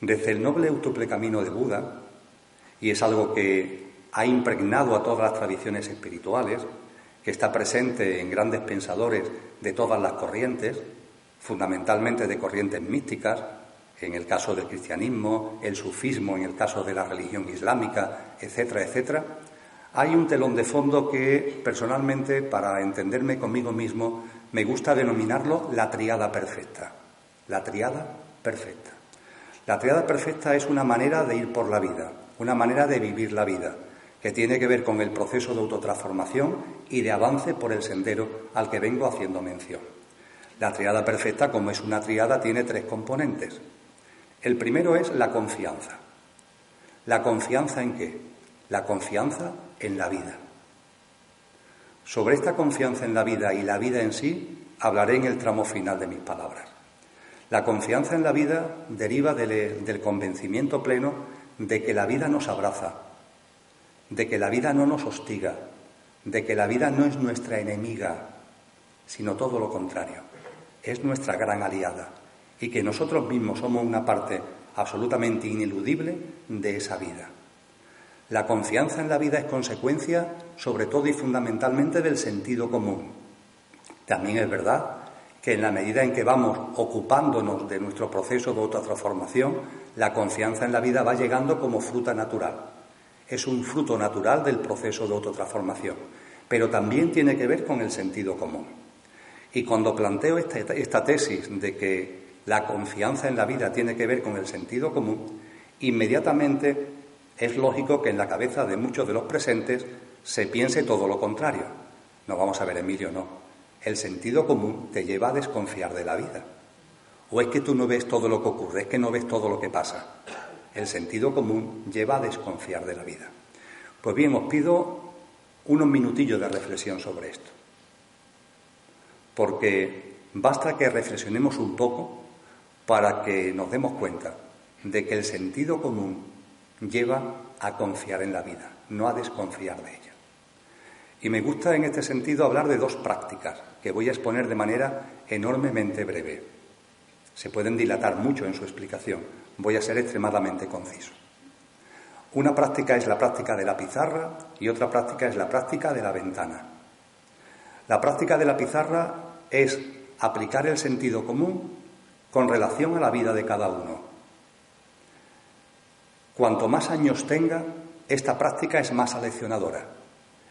Desde el noble autuple camino de Buda, y es algo que ha impregnado a todas las tradiciones espirituales, que está presente en grandes pensadores de todas las corrientes, fundamentalmente de corrientes místicas, en el caso del cristianismo, el sufismo en el caso de la religión islámica, etcétera, etcétera, hay un telón de fondo que personalmente, para entenderme conmigo mismo, me gusta denominarlo la triada perfecta. La triada perfecta. La triada perfecta es una manera de ir por la vida, una manera de vivir la vida, que tiene que ver con el proceso de autotransformación y de avance por el sendero al que vengo haciendo mención. La triada perfecta, como es una triada, tiene tres componentes. El primero es la confianza. ¿La confianza en qué? La confianza en la vida. Sobre esta confianza en la vida y la vida en sí hablaré en el tramo final de mis palabras. La confianza en la vida deriva del, del convencimiento pleno de que la vida nos abraza, de que la vida no nos hostiga, de que la vida no es nuestra enemiga, sino todo lo contrario, es nuestra gran aliada y que nosotros mismos somos una parte absolutamente ineludible de esa vida. La confianza en la vida es consecuencia, sobre todo y fundamentalmente, del sentido común. También es verdad que en la medida en que vamos ocupándonos de nuestro proceso de autotransformación, la confianza en la vida va llegando como fruta natural. Es un fruto natural del proceso de autotransformación, pero también tiene que ver con el sentido común. Y cuando planteo esta, esta tesis de que la confianza en la vida tiene que ver con el sentido común, inmediatamente es lógico que en la cabeza de muchos de los presentes se piense todo lo contrario. No vamos a ver, Emilio, no. El sentido común te lleva a desconfiar de la vida. O es que tú no ves todo lo que ocurre, es que no ves todo lo que pasa. El sentido común lleva a desconfiar de la vida. Pues bien, os pido unos minutillos de reflexión sobre esto. Porque basta que reflexionemos un poco para que nos demos cuenta de que el sentido común lleva a confiar en la vida, no a desconfiar de ella. Y me gusta en este sentido hablar de dos prácticas que voy a exponer de manera enormemente breve. Se pueden dilatar mucho en su explicación. Voy a ser extremadamente conciso. Una práctica es la práctica de la pizarra y otra práctica es la práctica de la ventana. La práctica de la pizarra es aplicar el sentido común con relación a la vida de cada uno. Cuanto más años tenga, esta práctica es más aleccionadora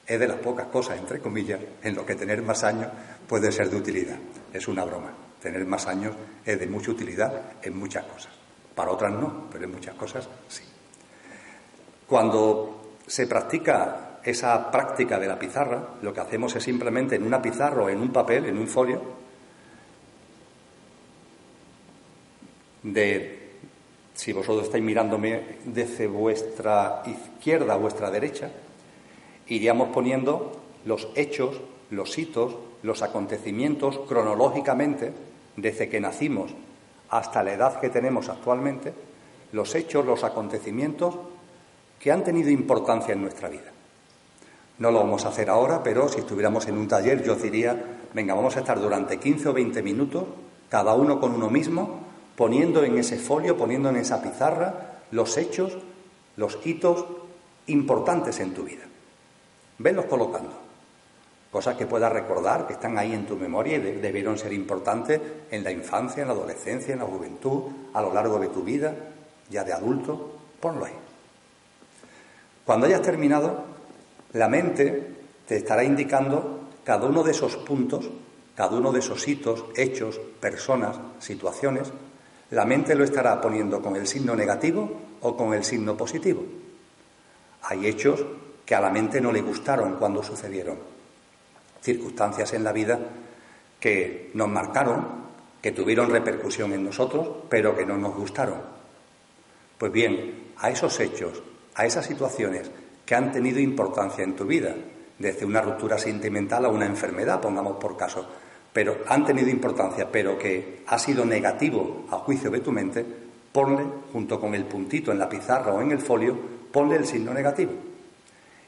es de las pocas cosas, entre comillas, en lo que tener más años puede ser de utilidad. Es una broma. Tener más años es de mucha utilidad en muchas cosas. Para otras no, pero en muchas cosas sí. Cuando se practica esa práctica de la pizarra, lo que hacemos es simplemente en una pizarra o en un papel, en un folio, de, si vosotros estáis mirándome desde vuestra izquierda a vuestra derecha, iríamos poniendo los hechos, los hitos, los acontecimientos cronológicamente, desde que nacimos hasta la edad que tenemos actualmente, los hechos, los acontecimientos que han tenido importancia en nuestra vida. No lo vamos a hacer ahora, pero si estuviéramos en un taller yo diría, venga, vamos a estar durante 15 o 20 minutos, cada uno con uno mismo, poniendo en ese folio, poniendo en esa pizarra los hechos, los hitos importantes en tu vida. Venlos colocando. Cosas que puedas recordar, que están ahí en tu memoria y debieron ser importantes en la infancia, en la adolescencia, en la juventud, a lo largo de tu vida, ya de adulto, ponlo ahí. Cuando hayas terminado, la mente te estará indicando cada uno de esos puntos, cada uno de esos hitos, hechos, personas, situaciones, la mente lo estará poniendo con el signo negativo o con el signo positivo. Hay hechos que a la mente no le gustaron cuando sucedieron. Circunstancias en la vida que nos marcaron, que tuvieron repercusión en nosotros, pero que no nos gustaron. Pues bien, a esos hechos, a esas situaciones que han tenido importancia en tu vida, desde una ruptura sentimental a una enfermedad, pongamos por caso, pero han tenido importancia, pero que ha sido negativo a juicio de tu mente, ponle, junto con el puntito en la pizarra o en el folio, ponle el signo negativo.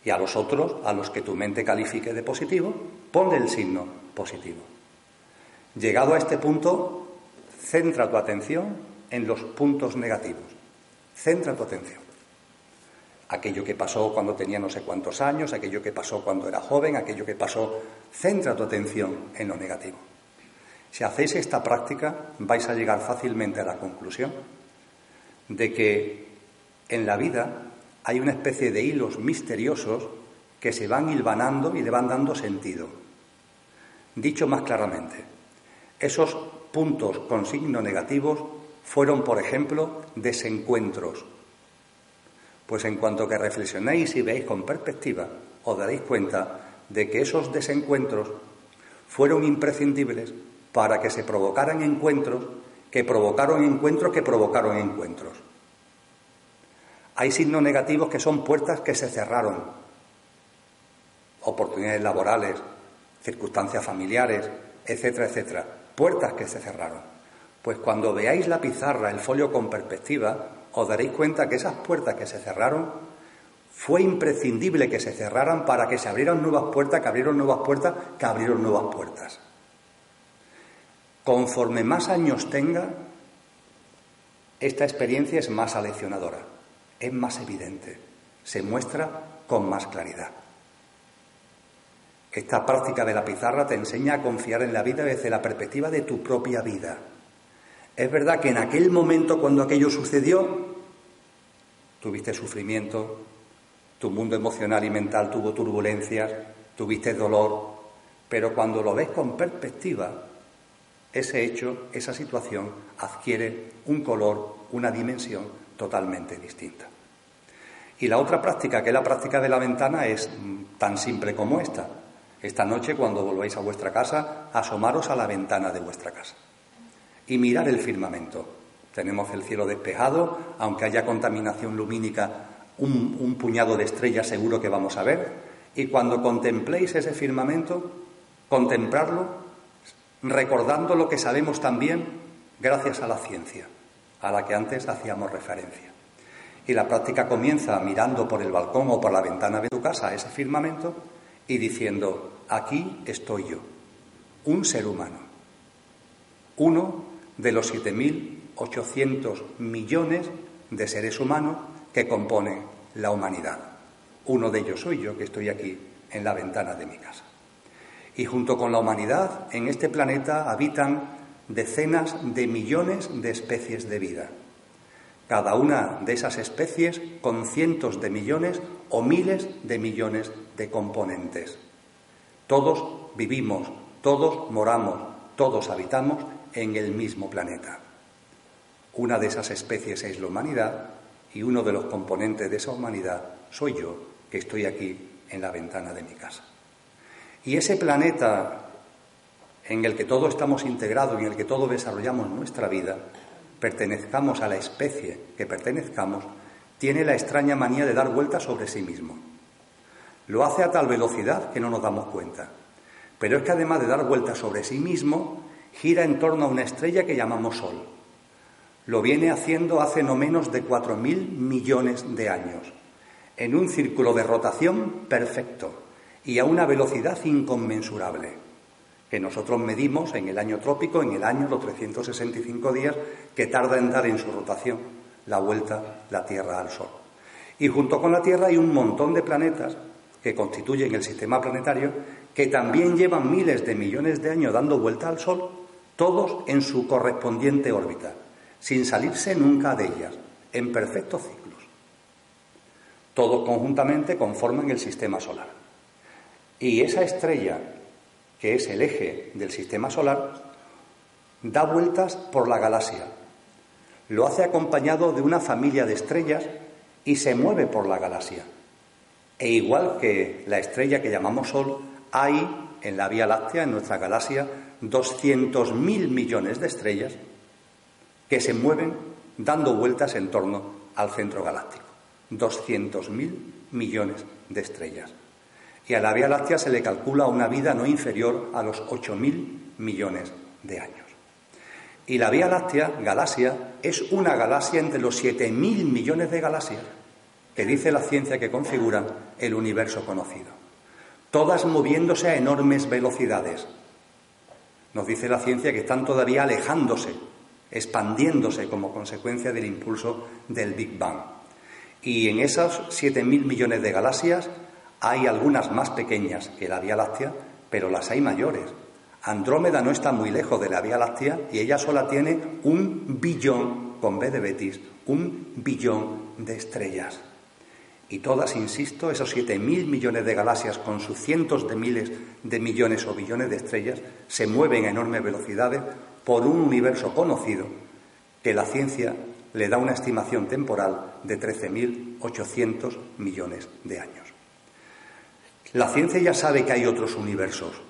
Y a los otros, a los que tu mente califique de positivo, ponle el signo positivo. Llegado a este punto, centra tu atención en los puntos negativos. Centra tu atención. Aquello que pasó cuando tenía no sé cuántos años, aquello que pasó cuando era joven, aquello que pasó. Centra tu atención en lo negativo. Si hacéis esta práctica, vais a llegar fácilmente a la conclusión de que en la vida hay una especie de hilos misteriosos que se van hilvanando y le van dando sentido. Dicho más claramente, esos puntos con signo negativos fueron, por ejemplo, desencuentros. Pues en cuanto que reflexionéis y veáis con perspectiva, os daréis cuenta de que esos desencuentros fueron imprescindibles para que se provocaran encuentros que provocaron encuentros que provocaron encuentros. Hay signos negativos que son puertas que se cerraron, oportunidades laborales, circunstancias familiares, etcétera, etcétera, puertas que se cerraron. Pues cuando veáis la pizarra, el folio con perspectiva, os daréis cuenta que esas puertas que se cerraron fue imprescindible que se cerraran para que se abrieran nuevas puertas, que abrieron nuevas puertas, que abrieron nuevas puertas. Conforme más años tenga, esta experiencia es más aleccionadora, es más evidente, se muestra con más claridad. Esta práctica de la pizarra te enseña a confiar en la vida desde la perspectiva de tu propia vida. Es verdad que en aquel momento cuando aquello sucedió, tuviste sufrimiento, tu mundo emocional y mental tuvo turbulencias, tuviste dolor, pero cuando lo ves con perspectiva, ese hecho, esa situación adquiere un color, una dimensión totalmente distinta. Y la otra práctica, que es la práctica de la ventana, es tan simple como esta. Esta noche, cuando volváis a vuestra casa, asomaros a la ventana de vuestra casa y mirar el firmamento. Tenemos el cielo despejado, aunque haya contaminación lumínica, un, puñado de estrellas seguro que vamos a ver. Y cuando contempléis ese firmamento, contemplarlo recordando lo que sabemos también gracias a la ciencia, a la que antes hacíamos referencia. Y la práctica comienza mirando por el balcón o por la ventana de tu casa ese firmamento y diciendo, aquí estoy yo, un ser humano, uno de los 7.800 millones de seres humanos que componen la humanidad. Uno de ellos soy yo que estoy aquí en la ventana de mi casa y junto con la humanidad en este planeta habitan decenas de millones de especies de vida. Cada una de esas especies con cientos de millones o miles de millones de componentes. Todos vivimos, todos moramos, todos habitamos en el mismo planeta. Una de esas especies es la humanidad y uno de los componentes de esa humanidad soy yo, que estoy aquí en la ventana de mi casa. Y ese planeta en el que todos estamos integrados y en el que todos desarrollamos nuestra vida, pertenezcamos a la especie que pertenezcamos, tiene la extraña manía de dar vueltas sobre sí mismo. Lo hace a tal velocidad que no nos damos cuenta. Pero es que además de dar vueltas sobre sí mismo, gira en torno a una estrella que llamamos Sol. Lo viene haciendo hace no menos de cuatro mil millones de años, en un círculo de rotación perfecto, y a una velocidad inconmensurable, que nosotros medimos en el año trópico, en el año, los 365 días que tarda en dar en su rotación la vuelta la Tierra al Sol. Y junto con la Tierra hay un montón de planetas que constituyen el sistema planetario que también llevan miles de millones de años dando vuelta al Sol, todos en su correspondiente órbita, sin salirse nunca de ellas, en perfectos ciclos. Todos conjuntamente conforman el sistema solar. Y esa estrella, que es el eje del sistema solar, da vueltas por la galaxia. Lo hace acompañado de una familia de estrellas y se mueve por la galaxia. E igual que la estrella que llamamos Sol, hay en la Vía Láctea, en nuestra galaxia, 200.000 millones de estrellas que se mueven dando vueltas en torno al centro galáctico. 200.000 millones de estrellas y a la Vía Láctea se le calcula una vida no inferior a los 8.000 millones de años. Y la Vía Láctea, galaxia, es una galaxia entre los 7.000 millones de galaxias que dice la ciencia que configuran el universo conocido. Todas moviéndose a enormes velocidades. Nos dice la ciencia que están todavía alejándose, expandiéndose como consecuencia del impulso del Big Bang. Y en esas 7.000 millones de galaxias hay algunas más pequeñas que la Vía Láctea, pero las hay mayores. Andrómeda no está muy lejos de la Vía Láctea y ella sola tiene un billón, con B de Betis, un billón de estrellas. Y todas, insisto, esos siete mil millones de galaxias con sus cientos de miles de millones o billones de estrellas se mueven a enormes velocidades por un universo conocido que la ciencia le da una estimación temporal de 13.800 millones de años. La ciencia ya sabe que hay otros universos.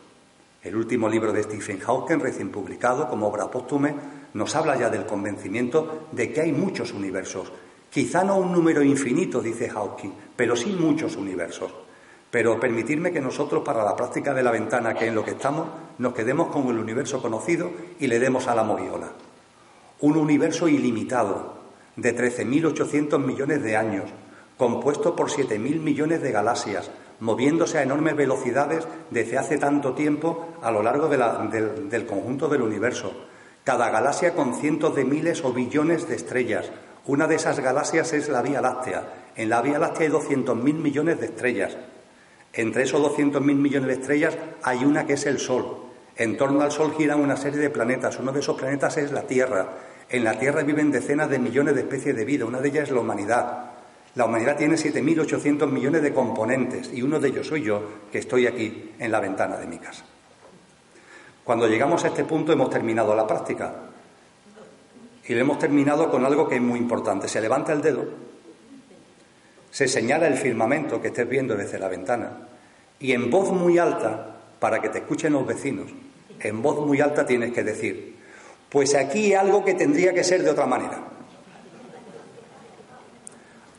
El último libro de Stephen Hawking, recién publicado como obra póstume, nos habla ya del convencimiento de que hay muchos universos. Quizá no un número infinito, dice Hawking, pero sí muchos universos. Pero permitirme que nosotros, para la práctica de la ventana, que en lo que estamos, nos quedemos con el universo conocido y le demos a la moviola. Un universo ilimitado, de 13.800 millones de años, compuesto por 7.000 millones de galaxias, moviéndose a enormes velocidades desde hace tanto tiempo a lo largo del, del conjunto del universo. Cada galaxia con cientos de miles o billones de estrellas. Una de esas galaxias es la Vía Láctea. En la Vía Láctea hay 200.000 millones de estrellas. Entre esos 200.000 millones de estrellas hay una que es el Sol. En torno al Sol giran una serie de planetas. Uno de esos planetas es la Tierra. En la Tierra viven decenas de millones de especies de vida. Una de ellas es la humanidad. La humanidad tiene 7.800 millones de componentes y uno de ellos soy yo, que estoy aquí en la ventana de mi casa. Cuando llegamos a este punto hemos terminado la práctica y lo hemos terminado con algo que es muy importante. Se levanta el dedo, se señala el firmamento que estés viendo desde la ventana y en voz muy alta, para que te escuchen los vecinos, en voz muy alta tienes que decir, pues aquí hay algo que tendría que ser de otra manera.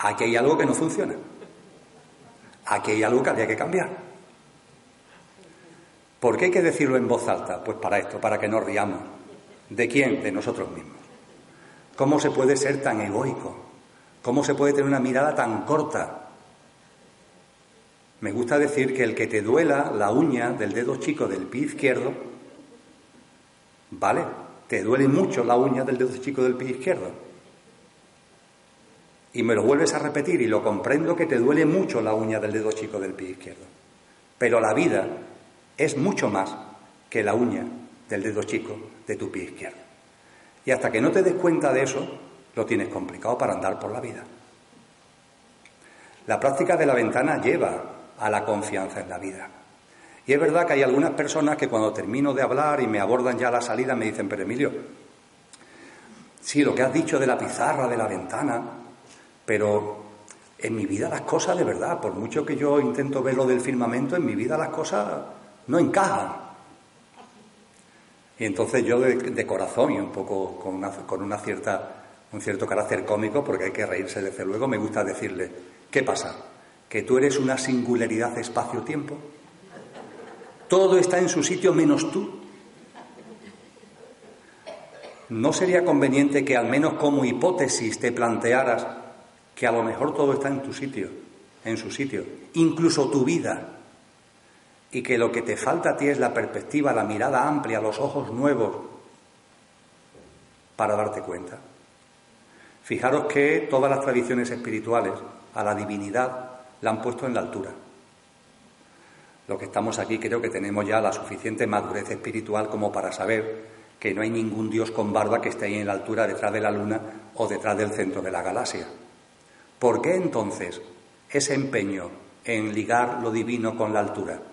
Aquí hay algo que no funciona. Aquí hay algo que habría que cambiar. ¿Por qué hay que decirlo en voz alta? Pues para esto, para que nos riamos. ¿De quién? De nosotros mismos. ¿Cómo se puede ser tan egoico? ¿Cómo se puede tener una mirada tan corta? Me gusta decir que el que te duela la uña del dedo chico del pie izquierdo, ¿vale? Te duele mucho la uña del dedo chico del pie izquierdo y me lo vuelves a repetir y lo comprendo que te duele mucho la uña del dedo chico del pie izquierdo. Pero la vida es mucho más que la uña del dedo chico de tu pie izquierdo. Y hasta que no te des cuenta de eso, lo tienes complicado para andar por la vida. La práctica de la ventana lleva a la confianza en la vida. Y es verdad que hay algunas personas que cuando termino de hablar y me abordan ya a la salida me dicen, pero Emilio, sí, lo que has dicho de la pizarra, de la ventana, pero en mi vida las cosas de verdad, por mucho que yo intento ver lo del firmamento, en mi vida las cosas no encajan. Y entonces yo de, corazón y un poco con una, con una cierta, un cierto carácter cómico, porque hay que reírse desde luego, me gusta decirle, ¿qué pasa? ¿Que tú eres una singularidad espacio-tiempo? Todo está en su sitio menos tú. ¿No sería conveniente que al menos como hipótesis te plantearas que a lo mejor todo está en tu sitio, en su sitio, incluso tu vida, y que lo que te falta a ti es la perspectiva, la mirada amplia, los ojos nuevos para darte cuenta. Fijaros que todas las tradiciones espirituales a la divinidad la han puesto en la altura. Los que estamos aquí creo que tenemos ya la suficiente madurez espiritual como para saber que no hay ningún Dios con barba que esté ahí en la altura detrás de la luna o detrás del centro de la galaxia. ¿Por qué entonces ese empeño en ligar lo divino con la altura?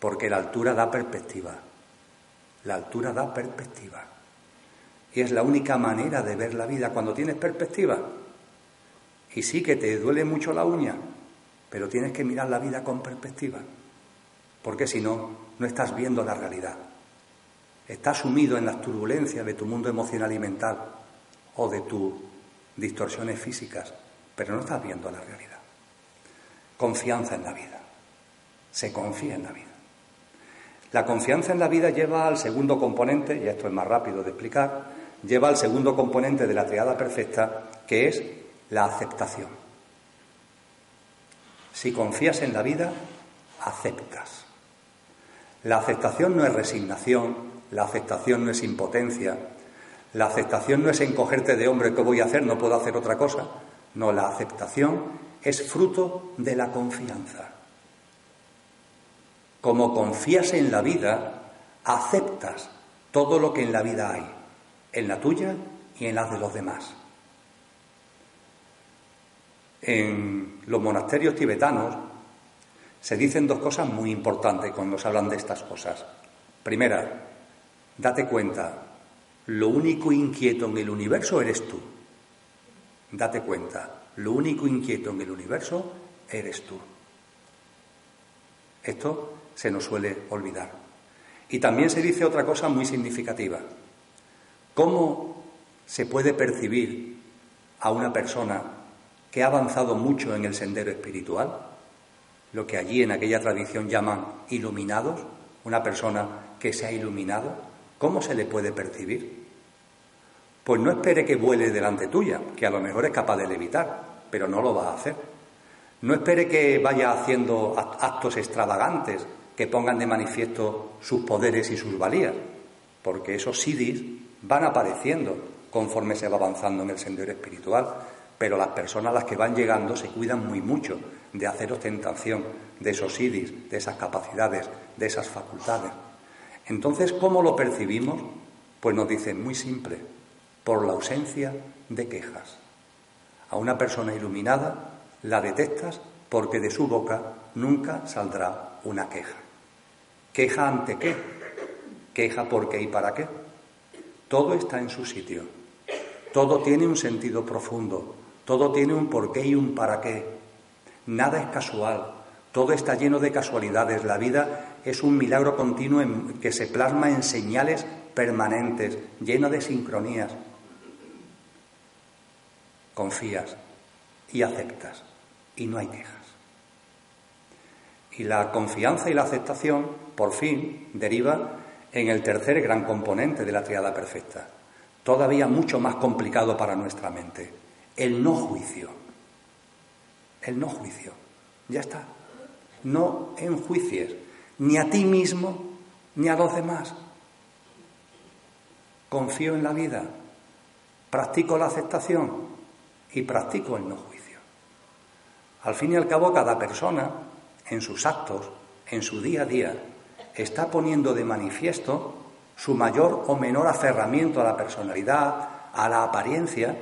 Porque la altura da perspectiva. La altura da perspectiva. Y es la única manera de ver la vida cuando tienes perspectiva. Y sí que te duele mucho la uña, pero tienes que mirar la vida con perspectiva. Porque si no, no estás viendo la realidad. Estás sumido en las turbulencias de tu mundo emocional y mental o de tus distorsiones físicas pero no estás viendo la realidad. Confianza en la vida. Se confía en la vida. La confianza en la vida lleva al segundo componente, y esto es más rápido de explicar, lleva al segundo componente de la triada perfecta, que es la aceptación. Si confías en la vida, aceptas. La aceptación no es resignación, la aceptación no es impotencia, la aceptación no es encogerte de hombre, ¿qué voy a hacer? No puedo hacer otra cosa. No, la aceptación es fruto de la confianza. Como confías en la vida, aceptas todo lo que en la vida hay, en la tuya y en la de los demás. En los monasterios tibetanos se dicen dos cosas muy importantes cuando se hablan de estas cosas. Primera, date cuenta, lo único inquieto en el universo eres tú. Date cuenta, lo único inquieto en el universo eres tú. Esto se nos suele olvidar. Y también se dice otra cosa muy significativa. ¿Cómo se puede percibir a una persona que ha avanzado mucho en el sendero espiritual? Lo que allí en aquella tradición llaman iluminados, una persona que se ha iluminado, ¿cómo se le puede percibir? Pues no espere que vuele delante tuya, que a lo mejor es capaz de levitar, pero no lo va a hacer. No espere que vaya haciendo actos extravagantes que pongan de manifiesto sus poderes y sus valías, porque esos sidis van apareciendo conforme se va avanzando en el sendero espiritual, pero las personas a las que van llegando se cuidan muy mucho de hacer ostentación de esos sidis, de esas capacidades, de esas facultades. Entonces, ¿cómo lo percibimos? Pues nos dicen muy simple, por la ausencia de quejas. A una persona iluminada la detestas porque de su boca nunca saldrá una queja. ¿Queja ante qué? ¿Queja por qué y para qué? Todo está en su sitio. Todo tiene un sentido profundo. Todo tiene un por qué y un para qué. Nada es casual. Todo está lleno de casualidades. La vida es un milagro continuo que se plasma en señales permanentes, lleno de sincronías. Confías y aceptas y no hay quejas. Y la confianza y la aceptación, por fin, deriva en el tercer gran componente de la triada perfecta, todavía mucho más complicado para nuestra mente, el no juicio. El no juicio. Ya está. No enjuicies ni a ti mismo ni a los demás. Confío en la vida, practico la aceptación y practico el no juicio. Al fin y al cabo, cada persona, en sus actos, en su día a día, está poniendo de manifiesto su mayor o menor aferramiento a la personalidad, a la apariencia,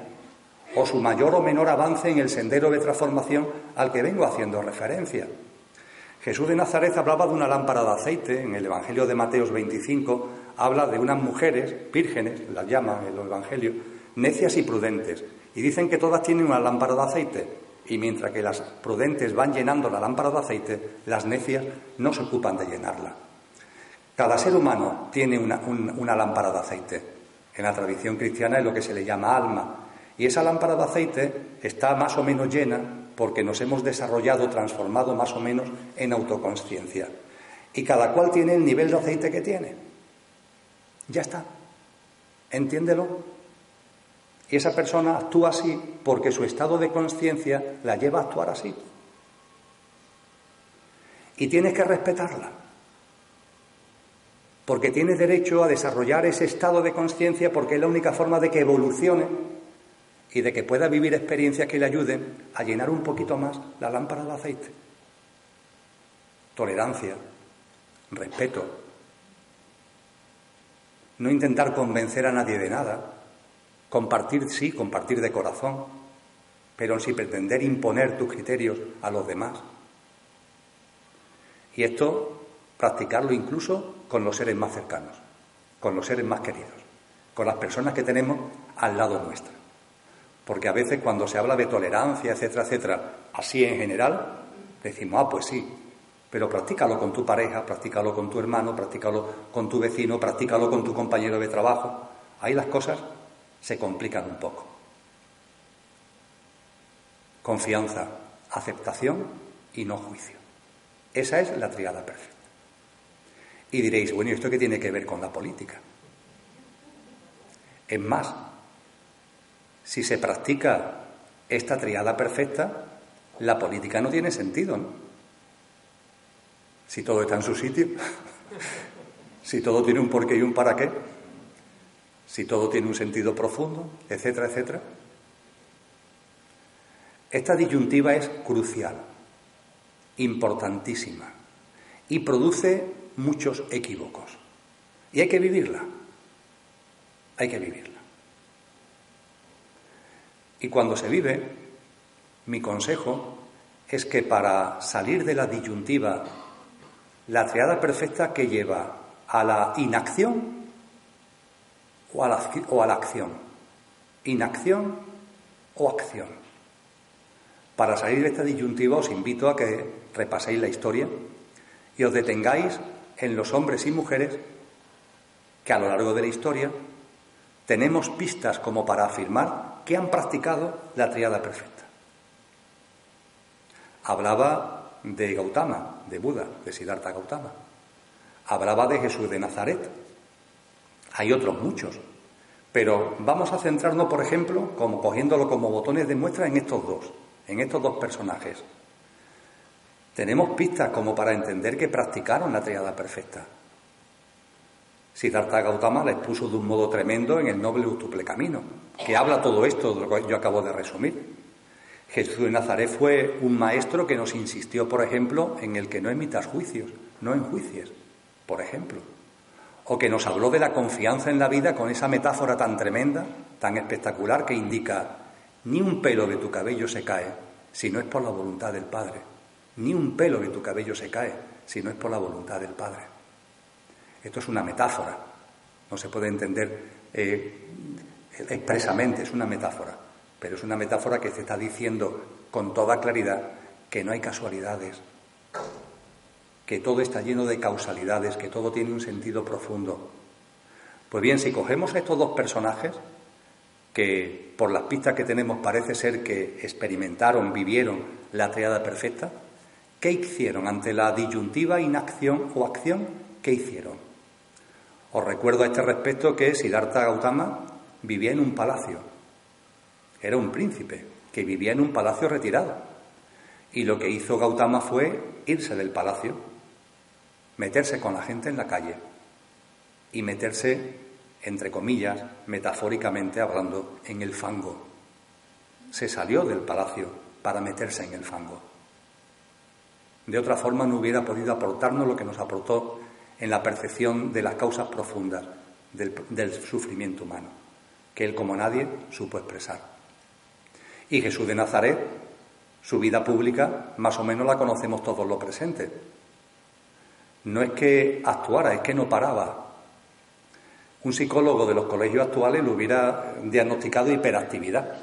o su mayor o menor avance en el sendero de transformación al que vengo haciendo referencia. Jesús de Nazaret hablaba de una lámpara de aceite, en el Evangelio de Mateos 25 habla de unas mujeres vírgenes, las llama el Evangelio, necias y prudentes, y dicen que todas tienen una lámpara de aceite, y mientras que las prudentes van llenando la lámpara de aceite, las necias no se ocupan de llenarla. Cada ser humano tiene una, lámpara de aceite. En la tradición cristiana es lo que se le llama alma. Y esa lámpara de aceite está más o menos llena porque nos hemos desarrollado, transformado más o menos en autoconsciencia. Y cada cual tiene el nivel de aceite que tiene. Ya está. Entiéndelo. Y esa persona actúa así porque su estado de conciencia la lleva a actuar así. Y tienes que respetarla. Porque tiene derecho a desarrollar ese estado de conciencia porque es la única forma de que evolucione y de que pueda vivir experiencias que le ayuden a llenar un poquito más la lámpara de aceite. Tolerancia, respeto. No intentar convencer a nadie de nada, Compartir, sí, compartir de corazón, pero sin pretender imponer tus criterios a los demás. Y esto, practicarlo incluso con los seres más cercanos, con los seres más queridos, con las personas que tenemos al lado nuestra. Porque a veces cuando se habla de tolerancia, etcétera, etcétera, así en general, decimos, ah, pues sí, pero practícalo con tu pareja, practícalo con tu hermano, practícalo con tu vecino, practícalo con tu compañero de trabajo. Ahí las cosas se complican un poco. Confianza, aceptación y no juicio. Esa es la triada perfecta. Y diréis, bueno, ¿y esto qué tiene que ver con la política? Es más, si se practica esta triada perfecta, la política no tiene sentido, ¿no? Si todo está en su sitio, si todo tiene un porqué y un para qué, si todo tiene un sentido profundo, etcétera, etcétera. Esta disyuntiva es crucial, importantísima, y produce muchos equívocos. Y hay que vivirla, hay que vivirla. Y cuando se vive, mi consejo es que para salir de la disyuntiva, la triada perfecta que lleva a la inacción o a la, o a la acción, inacción o acción. Para salir de esta disyuntiva os invito a que repaséis la historia y os detengáis en los hombres y mujeres que a lo largo de la historia tenemos pistas como para afirmar que han practicado la triada perfecta. Hablaba de Gautama, de Buda, de Siddhartha Gautama. Hablaba de Jesús de Nazaret. Hay otros muchos. Pero vamos a centrarnos, por ejemplo, como cogiéndolo como botones de muestra en estos dos, en estos dos personajes. Tenemos pistas como para entender que practicaron la triada perfecta. Siddhartha Gautama la expuso de un modo tremendo en el noble Utuple Camino, que habla todo esto de lo que yo acabo de resumir. Jesús de Nazaret fue un maestro que nos insistió, por ejemplo, en el que no emitas juicios, no enjuicies, por ejemplo. O que nos habló de la confianza en la vida con esa metáfora tan tremenda, tan espectacular, que indica, ni un pelo de tu cabello se cae si no es por la voluntad del Padre. Ni un pelo de tu cabello se cae si no es por la voluntad del Padre. Esto es una metáfora, no se puede entender eh, expresamente, es una metáfora, pero es una metáfora que se está diciendo con toda claridad que no hay casualidades, que todo está lleno de causalidades, que todo tiene un sentido profundo. Pues bien, si cogemos a estos dos personajes, que por las pistas que tenemos parece ser que experimentaron, vivieron la triada perfecta, ¿qué hicieron ante la disyuntiva inacción o acción? ¿Qué hicieron? Os recuerdo a este respecto que Siddhartha Gautama vivía en un palacio. Era un príncipe que vivía en un palacio retirado. Y lo que hizo Gautama fue irse del palacio, meterse con la gente en la calle y meterse, entre comillas, metafóricamente hablando, en el fango. Se salió del palacio para meterse en el fango. De otra forma no hubiera podido aportarnos lo que nos aportó en la percepción de las causas profundas del, sufrimiento humano, que él como nadie supo expresar. Y Jesús de Nazaret, su vida pública, más o menos la conocemos todos los presentes. No es que actuara, es que no paraba. Un psicólogo de los colegios actuales lo hubiera diagnosticado hiperactividad,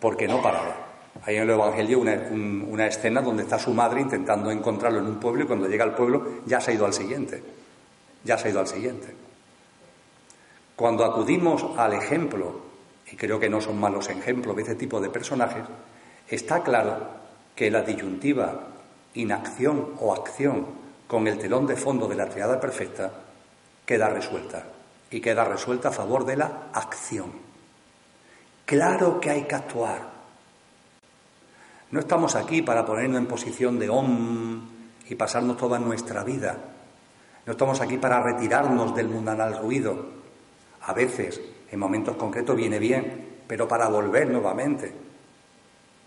porque no paraba. Hay en el Evangelio una, escena donde está su madre intentando encontrarlo en un pueblo y cuando llega al pueblo ya se ha ido al siguiente. Ya se ha ido al siguiente. Cuando acudimos al ejemplo, y creo que no son malos ejemplos de este tipo de personajes, está claro que la disyuntiva inacción o acción con el telón de fondo de la triada perfecta queda resuelta y queda resuelta a favor de la acción. Claro que hay que actuar, no estamos aquí para ponernos en posición de om y pasarnos toda nuestra vida. No estamos aquí para retirarnos del mundanal ruido. A veces, en momentos concretos, viene bien, pero para volver nuevamente,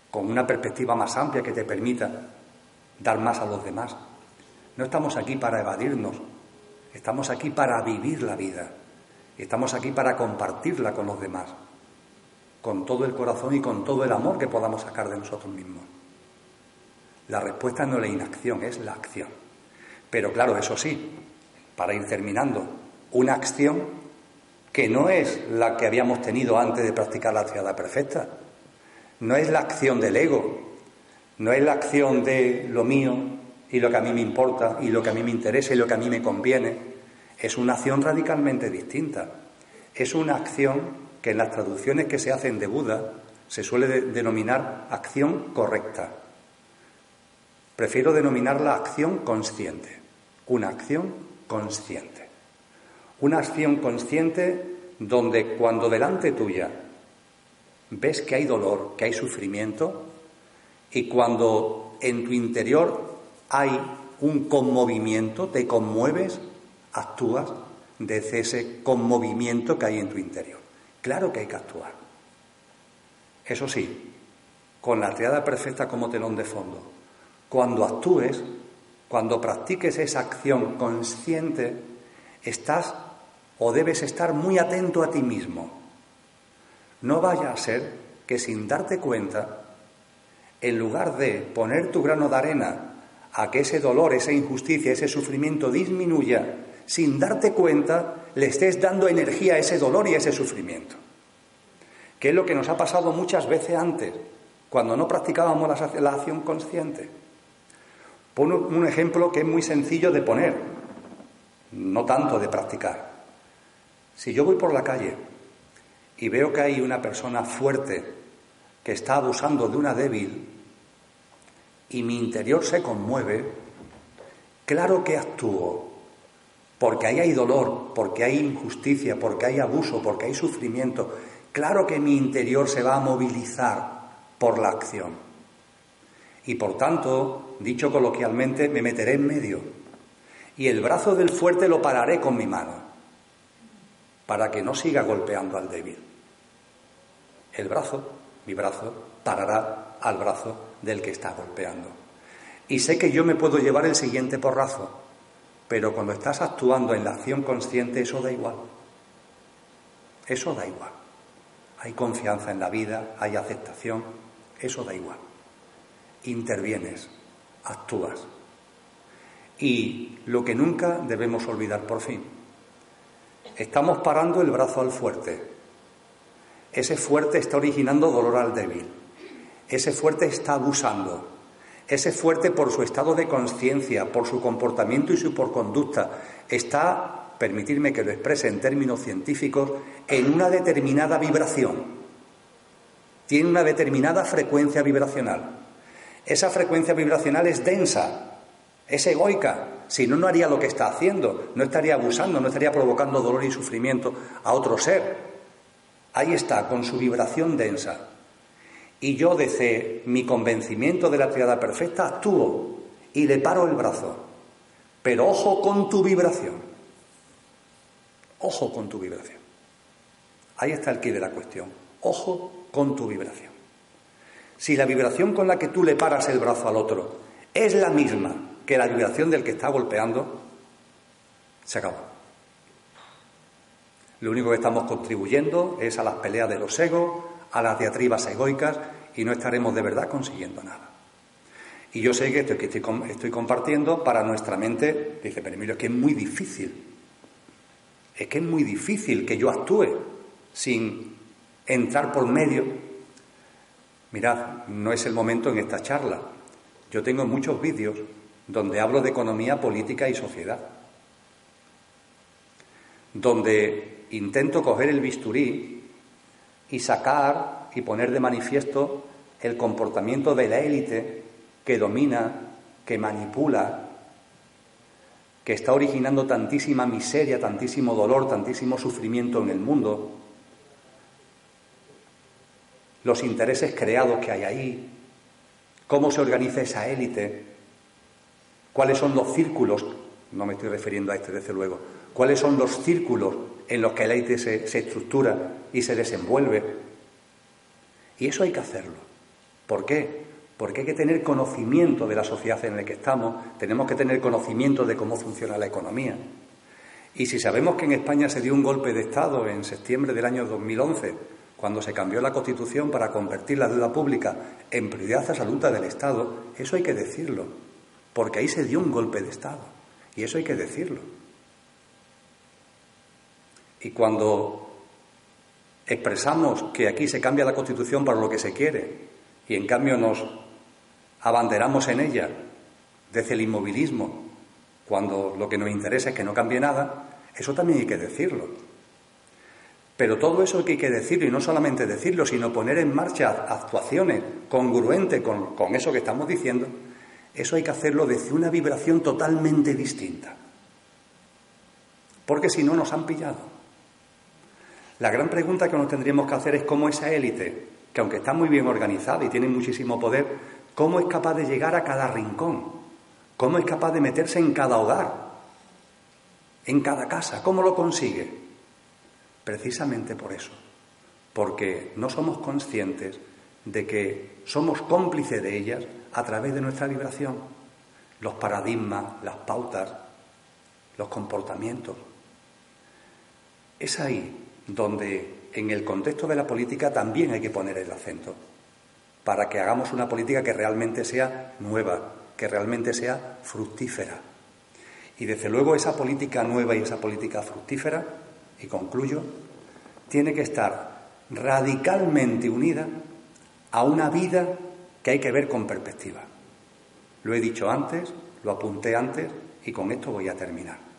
con una perspectiva más amplia que te permita dar más a los demás. No estamos aquí para evadirnos, estamos aquí para vivir la vida, estamos aquí para compartirla con los demás con todo el corazón y con todo el amor que podamos sacar de nosotros mismos. La respuesta no es la inacción, es la acción. Pero claro, eso sí, para ir terminando, una acción que no es la que habíamos tenido antes de practicar la triada perfecta, no es la acción del ego, no es la acción de lo mío y lo que a mí me importa y lo que a mí me interesa y lo que a mí me conviene, es una acción radicalmente distinta. Es una acción que en las traducciones que se hacen de Buda se suele denominar acción correcta. Prefiero denominarla acción consciente, una acción consciente. Una acción consciente donde cuando delante tuya ves que hay dolor, que hay sufrimiento, Y cuando en tu interior hay un conmovimiento, te conmueves, actúas desde ese conmovimiento que hay en tu interior. Claro que hay que actuar. Eso sí, con la triada perfecta como telón de fondo. Cuando actúes, cuando practiques esa acción consciente, estás o debes estar muy atento a ti mismo. No vaya a ser que sin darte cuenta, en lugar de poner tu grano de arena a que ese dolor, esa injusticia, ese sufrimiento disminuya, sin darte cuenta, le estés dando energía a ese dolor y a ese sufrimiento. Que es lo que nos ha pasado muchas veces antes, cuando no practicábamos la, acción consciente. Pongo un ejemplo que es muy sencillo de poner, no tanto de practicar. Si yo voy por la calle y veo que hay una persona fuerte que está abusando de una débil y mi interior se conmueve, claro que actúo, porque ahí hay dolor, porque hay injusticia, porque hay abuso, porque hay sufrimiento. Claro que mi interior se va a movilizar por la acción. Y por tanto, dicho coloquialmente, me meteré en medio. Y el brazo del fuerte lo pararé con mi mano, para que no siga golpeando al débil. El brazo, mi brazo, parará al brazo del que está golpeando. Y sé que yo me puedo llevar el siguiente porrazo, pero cuando estás actuando en la acción consciente, eso da igual. Eso da igual. Hay confianza en la vida, hay aceptación, eso da igual. Intervienes, actúas. Y lo que nunca debemos olvidar por fin, estamos parando el brazo al fuerte. Ese fuerte está originando dolor al débil. Ese fuerte está abusando. Ese fuerte por su estado de conciencia, por su comportamiento y su por conducta, está, permitirme que lo exprese en términos científicos, en una determinada vibración. Tiene una determinada frecuencia vibracional. Esa frecuencia vibracional es densa, es egoica, si no, no haría lo que está haciendo, no estaría abusando, no estaría provocando dolor y sufrimiento a otro ser. Ahí está, con su vibración densa. Y yo desde mi convencimiento de la triada perfecta actúo y le paro el brazo. Pero ojo con tu vibración. Ojo con tu vibración. Ahí está el quid de la cuestión. Ojo con tu vibración. Si la vibración con la que tú le paras el brazo al otro es la misma que la vibración del que está golpeando, se acabó. Lo único que estamos contribuyendo es a las peleas de los egos, a las diatribas egoicas y no estaremos de verdad consiguiendo nada. Y yo sé que esto que estoy, compartiendo para nuestra mente, dice, pero es que es muy difícil. Es que es muy difícil que yo actúe sin entrar por medio. Mirad, no es el momento en esta charla. Yo tengo muchos vídeos donde hablo de economía, política y sociedad, donde intento coger el bisturí y sacar y poner de manifiesto el comportamiento de la élite que domina, que manipula, que está originando tantísima miseria, tantísimo dolor, tantísimo sufrimiento en el mundo, los intereses creados que hay ahí, cómo se organiza esa élite, cuáles son los círculos, no me estoy refiriendo a este desde luego, cuáles son los círculos en los que élite se, se estructura y se desenvuelve, y eso hay que hacerlo. ¿Por qué? Porque hay que tener conocimiento de la sociedad en la que estamos, tenemos que tener conocimiento de cómo funciona la economía. Y si sabemos que en España se dio un golpe de Estado en septiembre del año 2011, cuando se cambió la Constitución para convertir la deuda pública en prioridad absoluta del Estado, eso hay que decirlo, porque ahí se dio un golpe de Estado, y eso hay que decirlo. Y cuando expresamos que aquí se cambia la Constitución para lo que se quiere y en cambio nos abanderamos en ella desde el inmovilismo cuando lo que nos interesa es que no cambie nada, eso también hay que decirlo. Pero todo eso hay que decirlo y no solamente decirlo, sino poner en marcha actuaciones congruentes con, con eso que estamos diciendo, eso hay que hacerlo desde una vibración totalmente distinta. Porque si no nos han pillado. La gran pregunta que nos tendríamos que hacer es cómo esa élite, que aunque está muy bien organizada y tiene muchísimo poder, cómo es capaz de llegar a cada rincón, cómo es capaz de meterse en cada hogar, en cada casa, cómo lo consigue. Precisamente por eso, porque no somos conscientes de que somos cómplices de ellas a través de nuestra vibración, los paradigmas, las pautas, los comportamientos. Es ahí donde en el contexto de la política también hay que poner el acento, para que hagamos una política que realmente sea nueva, que realmente sea fructífera. Y desde luego esa política nueva y esa política fructífera, y concluyo, tiene que estar radicalmente unida a una vida que hay que ver con perspectiva. Lo he dicho antes, lo apunté antes y con esto voy a terminar.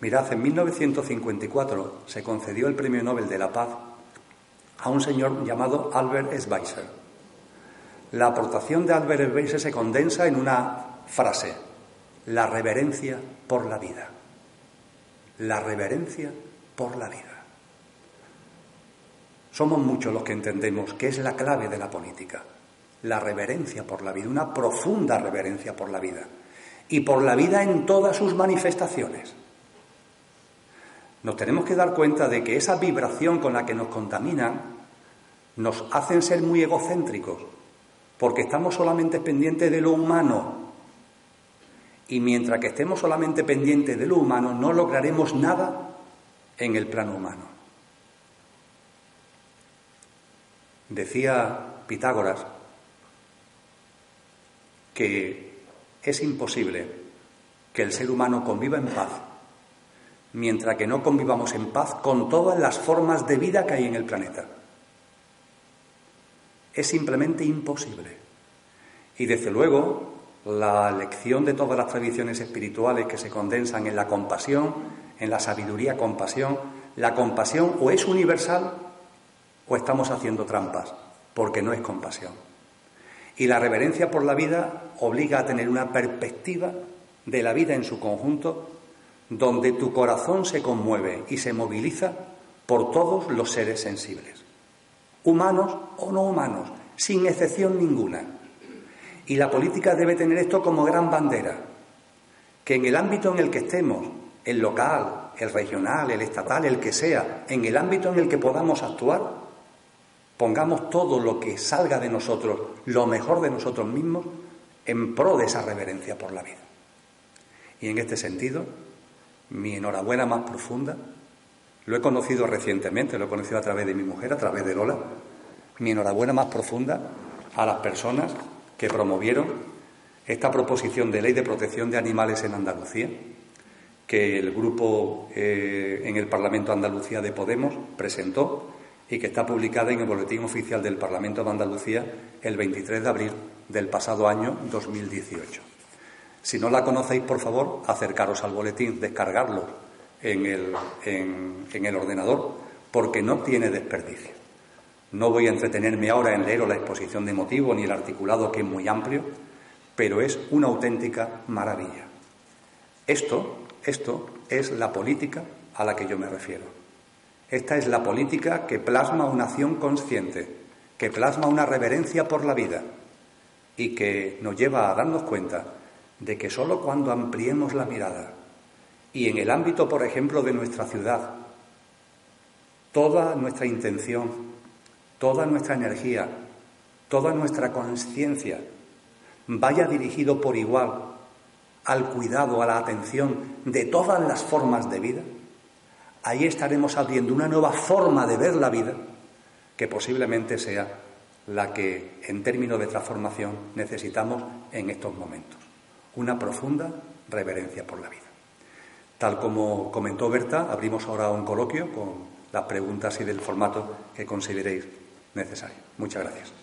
Mirad, en 1954 se concedió el Premio Nobel de la Paz a un señor llamado Albert Schweitzer. La aportación de Albert Schweitzer se condensa en una frase, la reverencia por la vida. La reverencia por la vida. Somos muchos los que entendemos que es la clave de la política, la reverencia por la vida, una profunda reverencia por la vida y por la vida en todas sus manifestaciones. Nos tenemos que dar cuenta de que esa vibración con la que nos contaminan nos hacen ser muy egocéntricos, porque estamos solamente pendientes de lo humano. Y mientras que estemos solamente pendientes de lo humano, no lograremos nada en el plano humano. Decía Pitágoras que es imposible que el ser humano conviva en paz mientras que no convivamos en paz con todas las formas de vida que hay en el planeta. Es simplemente imposible. Y desde luego, la lección de todas las tradiciones espirituales que se condensan en la compasión, en la sabiduría compasión, la compasión o es universal o estamos haciendo trampas, porque no es compasión. Y la reverencia por la vida obliga a tener una perspectiva de la vida en su conjunto donde tu corazón se conmueve y se moviliza por todos los seres sensibles, humanos o no humanos, sin excepción ninguna. Y la política debe tener esto como gran bandera, que en el ámbito en el que estemos, el local, el regional, el estatal, el que sea, en el ámbito en el que podamos actuar, pongamos todo lo que salga de nosotros, lo mejor de nosotros mismos, en pro de esa reverencia por la vida. Y en este sentido, mi enhorabuena más profunda. Lo he conocido recientemente, lo he conocido a través de mi mujer, a través de Lola. Mi enhorabuena más profunda a las personas que promovieron esta proposición de ley de protección de animales en Andalucía, que el grupo eh, en el Parlamento Andalucía de Podemos presentó y que está publicada en el Boletín Oficial del Parlamento de Andalucía el 23 de abril del pasado año 2018. Si no la conocéis, por favor, acercaros al boletín, descargarlo en el, en, el ordenador, porque no tiene desperdicio. No voy a entretenerme ahora en leer la exposición de motivos ni el articulado, que es muy amplio, pero es una auténtica maravilla. Esto, esto es la política a la que yo me refiero. Esta es la política que plasma una acción consciente, que plasma una reverencia por la vida y que nos lleva a darnos cuenta de que sólo cuando ampliemos la mirada y en el ámbito, por ejemplo, de nuestra ciudad, toda nuestra intención, toda nuestra energía, toda nuestra conciencia vaya dirigido por igual al cuidado, a la atención de todas las formas de vida, ahí estaremos abriendo una nueva forma de ver la vida que posiblemente sea la que en términos de transformación necesitamos en estos momentos una profunda reverencia por la vida. Tal como comentó Berta, abrimos ahora un coloquio con las preguntas y del formato que consideréis necesario. Muchas gracias.